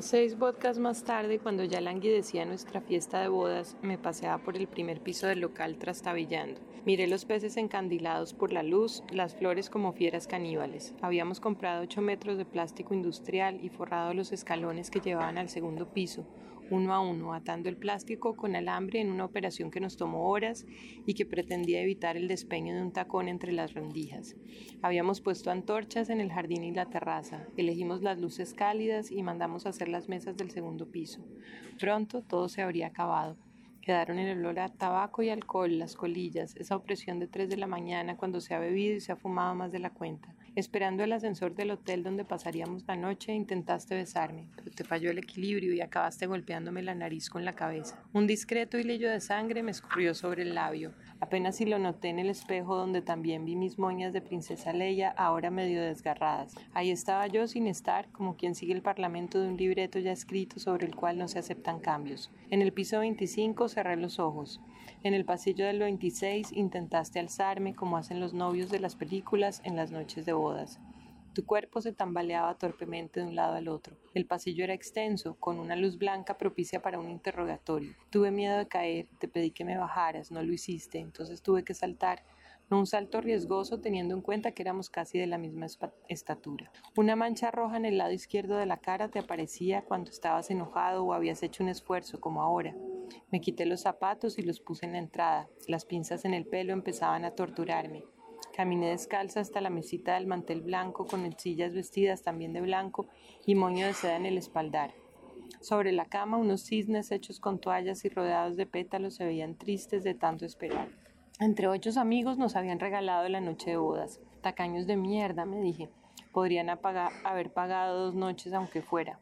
Seis vodkas más tarde, cuando ya languidecía nuestra fiesta de bodas, me paseaba por el primer piso del local trastabillando. Miré los peces encandilados por la luz, las flores como fieras caníbales. Habíamos comprado ocho metros de plástico industrial y forrado los escalones que llevaban al segundo piso, uno a uno, atando el plástico con alambre en una operación que nos tomó horas y que pretendía evitar el despeño de un tacón entre las rendijas. Habíamos puesto antorchas en el jardín y la terraza, elegimos las luces cálidas y mandamos hacer las mesas del segundo piso. Pronto todo se habría acabado. Quedaron el olor a tabaco y alcohol, las colillas, esa opresión de tres de la mañana cuando se ha bebido y se ha fumado más de la cuenta. Esperando el ascensor del hotel donde pasaríamos la noche, intentaste besarme, pero te falló el equilibrio y acabaste golpeándome la nariz con la cabeza. Un discreto hilillo de sangre me escurrió sobre el labio. Apenas si lo noté en el espejo donde también vi mis moñas de princesa Leia, ahora medio desgarradas. Ahí estaba yo sin estar, como quien sigue el parlamento de un libreto ya escrito sobre el cual no se aceptan cambios. En el piso 25 cerré los ojos. En el pasillo del 26 intentaste alzarme como hacen los novios de las películas en las noches de bodas. Tu cuerpo se tambaleaba torpemente de un lado al otro. El pasillo era extenso, con una luz blanca propicia para un interrogatorio. Tuve miedo de caer, te pedí que me bajaras, no lo hiciste, entonces tuve que saltar. No un salto riesgoso teniendo en cuenta que éramos casi de la misma estatura. Una mancha roja en el lado izquierdo de la cara te aparecía cuando estabas enojado o habías hecho un esfuerzo, como ahora. Me quité los zapatos y los puse en la entrada. Las pinzas en el pelo empezaban a torturarme. Caminé descalza hasta la mesita del mantel blanco con sillas vestidas también de blanco y moño de seda en el espaldar. Sobre la cama unos cisnes hechos con toallas y rodeados de pétalos se veían tristes de tanto esperar. Entre ocho amigos nos habían regalado la noche de bodas. Tacaños de mierda, me dije. Podrían haber pagado dos noches aunque fuera.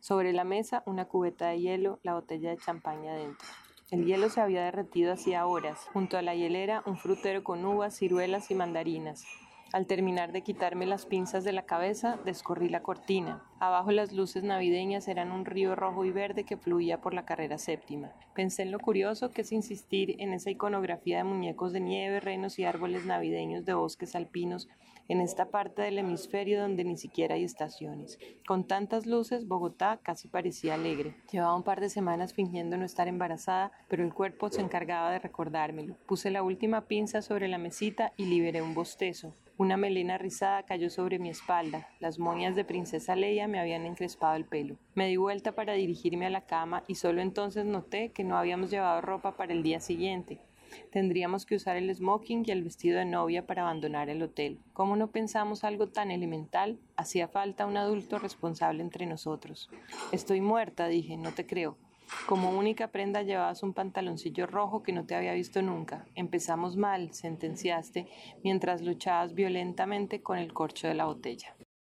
Sobre la mesa una cubeta de hielo, la botella de champaña adentro. El hielo se había derretido hacía horas. Junto a la hielera, un frutero con uvas, ciruelas y mandarinas. Al terminar de quitarme las pinzas de la cabeza, descorrí la cortina. Abajo las luces navideñas eran un río rojo y verde que fluía por la carrera séptima. Pensé en lo curioso que es insistir en esa iconografía de muñecos de nieve, renos y árboles navideños de bosques alpinos en esta parte del hemisferio donde ni siquiera hay estaciones. Con tantas luces, Bogotá casi parecía alegre. Llevaba un par de semanas fingiendo no estar embarazada, pero el cuerpo se encargaba de recordármelo. Puse la última pinza sobre la mesita y liberé un bostezo. Una melena rizada cayó sobre mi espalda. Las moñas de princesa Leia me habían encrespado el pelo. Me di vuelta para dirigirme a la cama y solo entonces noté que no habíamos llevado ropa para el día siguiente. Tendríamos que usar el smoking y el vestido de novia para abandonar el hotel. ¿Cómo no pensamos algo tan elemental? Hacía falta un adulto responsable entre nosotros. Estoy muerta, dije, no te creo. Como única prenda llevabas un pantaloncillo rojo que no te había visto nunca. Empezamos mal, sentenciaste, mientras luchabas violentamente con el corcho de la botella.